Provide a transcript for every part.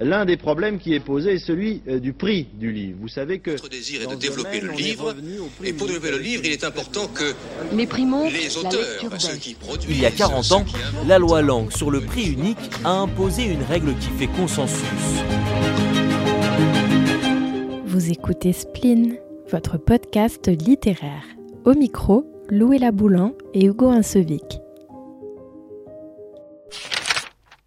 l'un des problèmes qui est posé est celui euh, du prix du livre. Vous savez que notre désir est de développer le livre, et pour développer le livre, il est important que les les auteurs, ceux qui produisent, il y a 40 ans, la loi Langue sur le prix unique a imposé une règle qui fait consensus. Vous écoutez Spleen, votre podcast littéraire. Au micro, Louella Boulan et Hugo Insevic.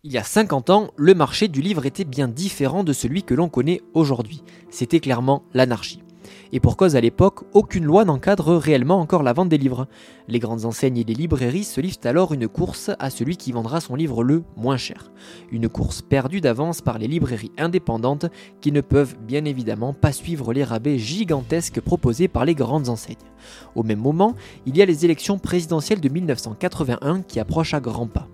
Il y a 50 ans, le marché du livre était bien différent de celui que l'on connaît aujourd'hui. C'était clairement l'anarchie. Et pour cause à l'époque, aucune loi n'encadre réellement encore la vente des livres. Les grandes enseignes et les librairies se livrent alors une course à celui qui vendra son livre le moins cher. Une course perdue d'avance par les librairies indépendantes qui ne peuvent bien évidemment pas suivre les rabais gigantesques proposés par les grandes enseignes. Au même moment, il y a les élections présidentielles de 1981 qui approchent à grands pas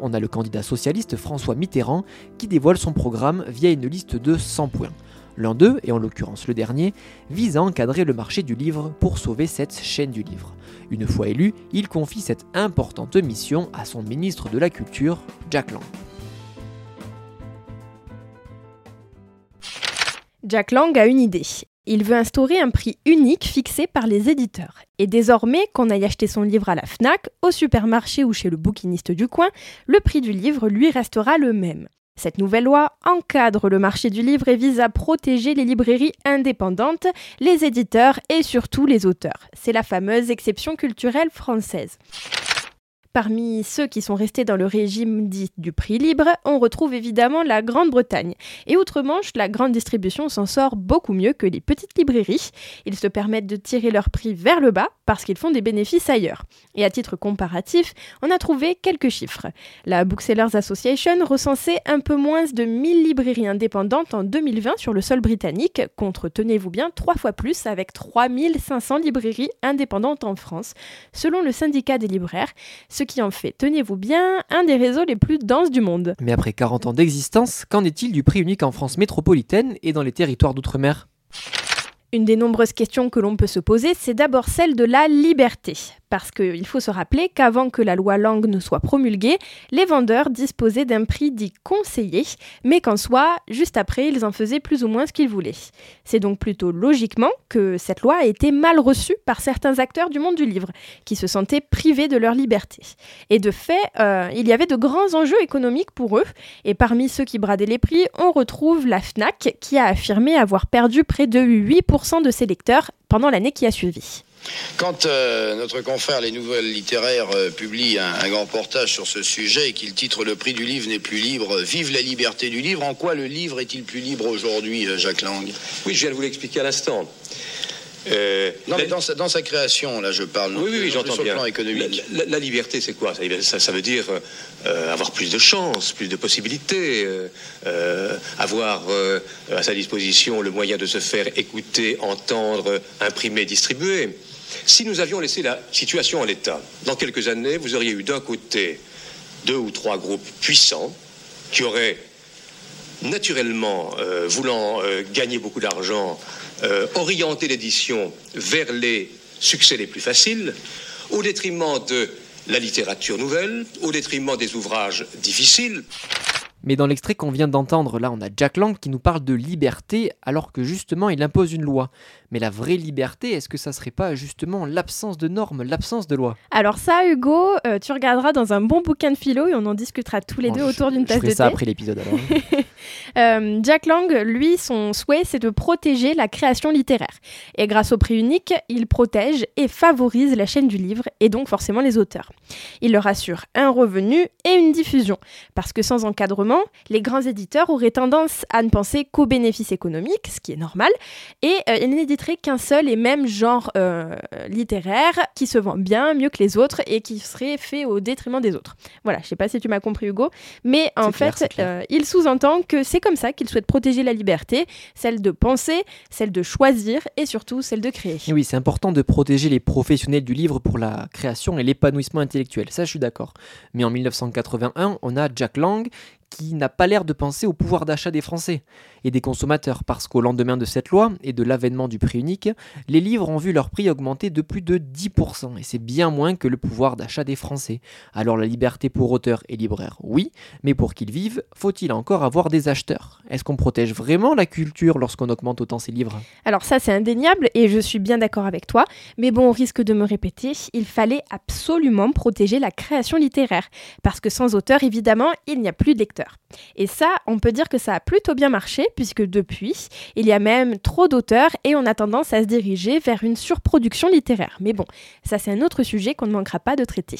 on a le candidat socialiste François Mitterrand qui dévoile son programme via une liste de 100 points. L'un d'eux, et en l'occurrence le dernier, vise à encadrer le marché du livre pour sauver cette chaîne du livre. Une fois élu, il confie cette importante mission à son ministre de la Culture, Jack Lang. Jack Lang a une idée. Il veut instaurer un prix unique fixé par les éditeurs. Et désormais, qu'on aille acheter son livre à la FNAC, au supermarché ou chez le bouquiniste du coin, le prix du livre lui restera le même. Cette nouvelle loi encadre le marché du livre et vise à protéger les librairies indépendantes, les éditeurs et surtout les auteurs. C'est la fameuse exception culturelle française. Parmi ceux qui sont restés dans le régime dit du prix libre, on retrouve évidemment la Grande-Bretagne. Et outre-Manche, la grande distribution s'en sort beaucoup mieux que les petites librairies. Ils se permettent de tirer leur prix vers le bas parce qu'ils font des bénéfices ailleurs. Et à titre comparatif, on a trouvé quelques chiffres. La Booksellers Association recensait un peu moins de 1000 librairies indépendantes en 2020 sur le sol britannique, contre, tenez-vous bien, trois fois plus avec 3500 librairies indépendantes en France, selon le syndicat des libraires qui en fait, tenez-vous bien, un des réseaux les plus denses du monde. Mais après 40 ans d'existence, qu'en est-il du prix unique en France métropolitaine et dans les territoires d'outre-mer? Une des nombreuses questions que l'on peut se poser, c'est d'abord celle de la liberté. Parce qu'il faut se rappeler qu'avant que la loi Langue ne soit promulguée, les vendeurs disposaient d'un prix dit conseillé, mais qu'en soi, juste après, ils en faisaient plus ou moins ce qu'ils voulaient. C'est donc plutôt logiquement que cette loi a été mal reçue par certains acteurs du monde du livre, qui se sentaient privés de leur liberté. Et de fait, euh, il y avait de grands enjeux économiques pour eux, et parmi ceux qui bradaient les prix, on retrouve la FNAC, qui a affirmé avoir perdu près de 8% de ses lecteurs pendant l'année qui a suivi. Quand euh, notre confrère Les Nouvelles Littéraires euh, publie un, grand portage sur ce sujet et qu'il titre Le prix du livre n'est plus libre, vive la liberté du livre, en quoi le livre est-il plus libre aujourd'hui, euh, Jacques Lang? Oui, je viens de vous l'expliquer à l'instant. non, mais dans sa, création, là, je parle. Oui, oui, j'entends bien. Plan économique. La, liberté, c'est quoi? Ça, veut dire avoir plus de chances, plus de possibilités, avoir à sa disposition le moyen de se faire écouter, entendre, imprimer, distribuer. Si nous avions laissé la situation en l'état, dans quelques années, vous auriez eu d'un côté deux ou trois groupes puissants qui auraient naturellement, euh, voulant euh, gagner beaucoup d'argent, euh, orienté l'édition vers les succès les plus faciles, au détriment de la littérature nouvelle, au détriment des ouvrages difficiles. Mais dans l'extrait qu'on vient d'entendre, là, on a Jack Lang qui nous parle de liberté alors que justement il impose une loi. Mais la vraie liberté, est-ce que ça serait pas justement l'absence de normes, l'absence de loi Alors ça, Hugo, euh, tu regarderas dans un bon bouquin de philo et on en discutera tous les deux autour d'une tasse de thé. ça après l'épisode alors. Euh, Jack Lang, lui, son souhait, c'est de protéger la création littéraire. Et grâce au prix unique, il protège et favorise la chaîne du livre et donc forcément les auteurs. Il leur assure un revenu et une diffusion. Parce que sans encadrement, les grands éditeurs auraient tendance à ne penser qu'aux bénéfices économiques, ce qui est normal, et euh, ils n'éditeraient qu'un seul et même genre euh, littéraire qui se vend bien, mieux que les autres et qui serait fait au détriment des autres. Voilà, je sais pas si tu m'as compris Hugo, mais en fait, il sous-entend que c'est comme ça qu'il souhaite protéger la liberté, celle de penser, celle de choisir et surtout celle de créer. oui, c'est important de protéger les professionnels du livre pour la création et l'épanouissement intellectuel, ça je suis d'accord. Mais en 1981, on a Jack Lang qui n'a pas l'air de penser au pouvoir d'achat des Français et des consommateurs, parce qu'au lendemain de cette loi et de l'avènement du prix unique, les livres ont vu leur prix augmenter de plus de 10%, et c'est bien moins que le pouvoir d'achat des Français. Alors la liberté pour auteurs et libraires, oui, mais pour qu'ils vivent, faut-il encore avoir des acheteurs? Est-ce qu'on protège vraiment la culture lorsqu'on augmente autant ses livres? Alors ça c'est indéniable et je suis bien d'accord avec toi, mais bon, on risque de me répéter, il fallait absolument protéger la création littéraire, parce que sans auteur, évidemment, il n'y a plus de lecteurs. Et ça, on peut dire que ça a plutôt bien marché, puisque depuis, il y a même trop d'auteurs et on a tendance à se diriger vers une surproduction littéraire. Mais bon, ça c'est un autre sujet qu'on ne manquera pas de traiter.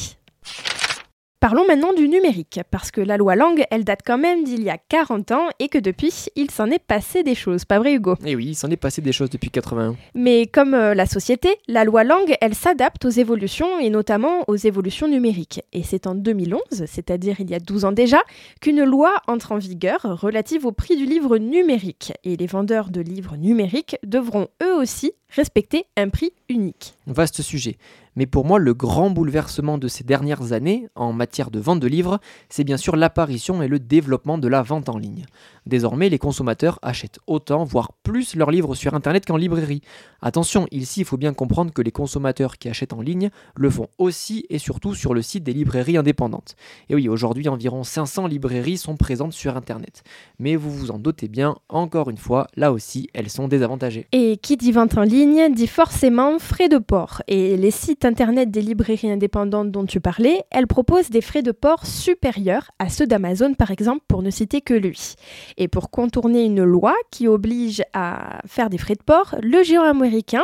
Parlons maintenant du numérique, parce que la loi langue, elle date quand même d'il y a 40 ans et que depuis, il s'en est passé des choses, pas vrai Hugo? Eh oui, il s'en est passé des choses depuis 81. Mais comme euh, la société, la loi langue, elle s'adapte aux évolutions et notamment aux évolutions numériques. Et c'est en 2011, c'est-à-dire il y a 12 ans déjà, qu'une loi entre en vigueur relative au prix du livre numérique. Et les vendeurs de livres numériques devront eux aussi respecter un prix unique. Vaste sujet. Mais pour moi, le grand bouleversement de ces dernières années en matière de vente de livres, c'est bien sûr l'apparition et le développement de la vente en ligne. Désormais, les consommateurs achètent autant, voire plus leurs livres sur Internet qu'en librairie. Attention, ici, il faut bien comprendre que les consommateurs qui achètent en ligne le font aussi et surtout sur le site des librairies indépendantes. Et oui, aujourd'hui, environ 500 librairies sont présentes sur Internet. Mais vous vous en doutez bien, encore une fois, là aussi, elles sont désavantagées. Et qui dit vente en ligne dit forcément frais de port. Et les sites internet des librairies indépendantes dont tu parlais, elles proposent des frais de port supérieurs à ceux d'Amazon par exemple, pour ne citer que lui. Et pour contourner une loi qui oblige à faire des frais de port, le géant américain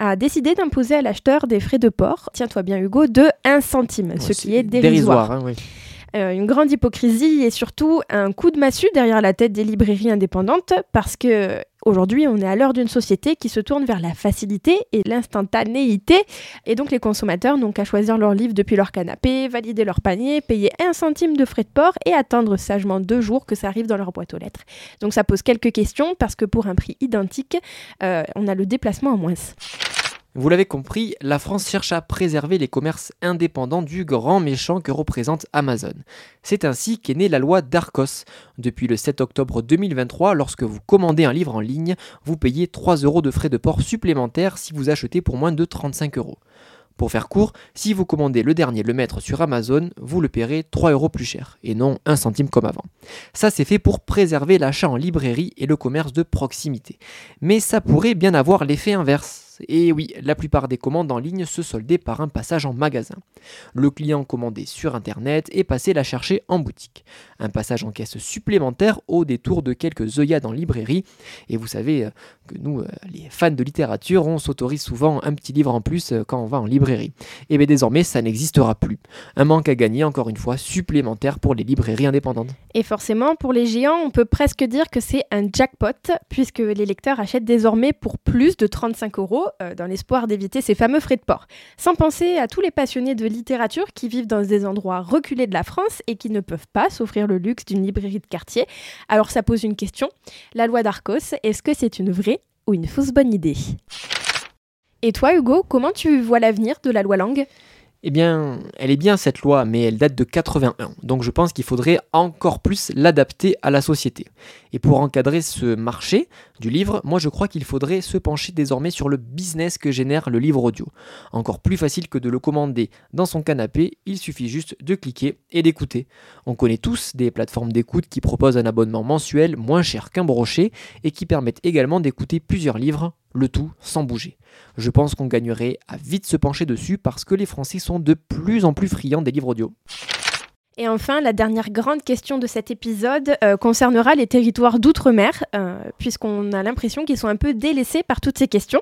a décidé d'imposer à l'acheteur des frais de port, tiens-toi bien Hugo, de 1 centime, ce qui est dérisoire. hein, oui. Euh, une grande hypocrisie et surtout un coup de massue derrière la tête des librairies indépendantes parce que aujourd'hui on est à l'heure d'une société qui se tourne vers la facilité et l'instantanéité et donc les consommateurs n'ont qu'à choisir leur livre depuis leur canapé, valider leur panier, payer un centime de frais de port et attendre sagement deux jours que ça arrive dans leur boîte aux lettres. Donc ça pose quelques questions parce que pour un prix identique, euh, on a le déplacement en moins. Vous l'avez compris, la France cherche à préserver les commerces indépendants du grand méchant que représente Amazon. C'est ainsi qu'est née la loi Darcos. Depuis le 7 octobre 2023, lorsque vous commandez un livre en ligne, vous payez 3 euros de frais de port supplémentaires si vous achetez pour moins de 35 euros. Pour faire court, si vous commandez le dernier le maître sur Amazon, vous le paierez 3 euros plus cher, et non 1 centime comme avant. Ça c'est fait pour préserver l'achat en librairie et le commerce de proximité. Mais ça pourrait bien avoir l'effet inverse. Et oui, la plupart des commandes en ligne se soldaient par un passage en magasin. Le client commandait sur internet et passait la chercher en boutique. Un passage en caisse supplémentaire au détour de quelques œillades en librairie. Et vous savez euh, que nous, euh, les fans de littérature, on s'autorise souvent un petit livre en plus euh, quand on va en librairie. Et bien désormais, ça n'existera plus. Un manque à gagner, encore une fois, supplémentaire pour les librairies indépendantes. Et forcément, pour les géants, on peut presque dire que c'est un jackpot, puisque les lecteurs achètent désormais pour plus de 35 euros, euh, dans l'espoir d'éviter ces fameux frais de port. Sans penser à tous les passionnés de littérature qui vivent dans des endroits reculés de la France et qui ne peuvent pas s'offrir le luxe d'une librairie de quartier. Alors ça pose une question. La loi d'Arcos, est-ce que c'est une vraie ou une fausse bonne idée? Et toi, Hugo, comment tu vois l'avenir de la loi langue? Eh bien, elle est bien cette loi, mais elle date de 81. Donc je pense qu'il faudrait encore plus l'adapter à la société. Et pour encadrer ce marché du livre, moi je crois qu'il faudrait se pencher désormais sur le business que génère le livre audio. Encore plus facile que de le commander dans son canapé, il suffit juste de cliquer et d'écouter. On connaît tous des plateformes d'écoute qui proposent un abonnement mensuel moins cher qu'un brochet et qui permettent également d'écouter plusieurs livres, le tout sans bouger. Je pense qu'on gagnerait à vite se pencher dessus parce que les Français sont de plus en plus friands des livres audio. Et enfin, la dernière grande question de cet épisode euh, concernera les territoires d'outre-mer, euh, puisqu'on a l'impression qu'ils sont un peu délaissés par toutes ces questions.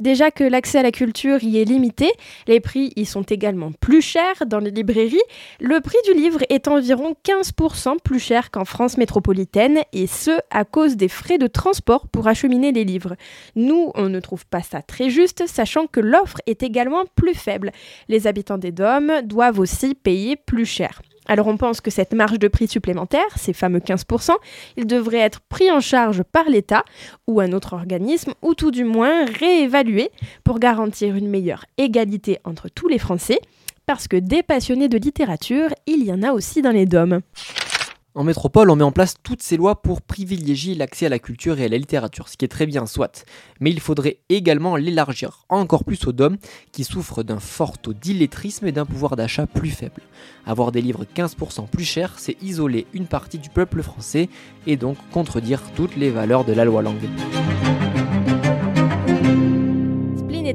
Déjà que l'accès à la culture y est limité, les prix y sont également plus chers dans les librairies. Le prix du livre est environ 15% plus cher qu'en France métropolitaine, et ce, à cause des frais de transport pour acheminer les livres. Nous, on ne trouve pas ça très juste, sachant que l'offre est également plus faible. Les habitants des DOM doivent aussi payer plus cher. Alors on pense que cette marge de prix supplémentaire, ces fameux 15%, il devrait être pris en charge par l'État ou un autre organisme, ou tout du moins réévalué pour garantir une meilleure égalité entre tous les Français, parce que des passionnés de littérature, il y en a aussi dans les DOM. En métropole, on met en place toutes ces lois pour privilégier l'accès à la culture et à la littérature, ce qui est très bien, soit. Mais il faudrait également l'élargir encore plus aux DOM qui souffrent d'un fort taux d'illettrisme et d'un pouvoir d'achat plus faible. Avoir des livres 15% plus chers, c'est isoler une partie du peuple français et donc contredire toutes les valeurs de la loi langue.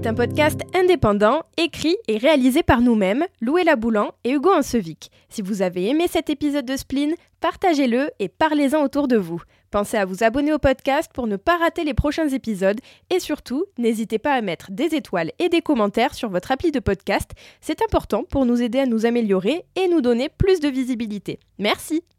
Est un podcast indépendant, écrit et réalisé par nous-mêmes, Loué Laboulan et Hugo Ansevic. Si vous avez aimé cet épisode de Spleen, partagez-le et parlez-en autour de vous. Pensez à vous abonner au podcast pour ne pas rater les prochains épisodes et surtout, n'hésitez pas à mettre des étoiles et des commentaires sur votre appli de podcast. C'est important pour nous aider à nous améliorer et nous donner plus de visibilité. Merci.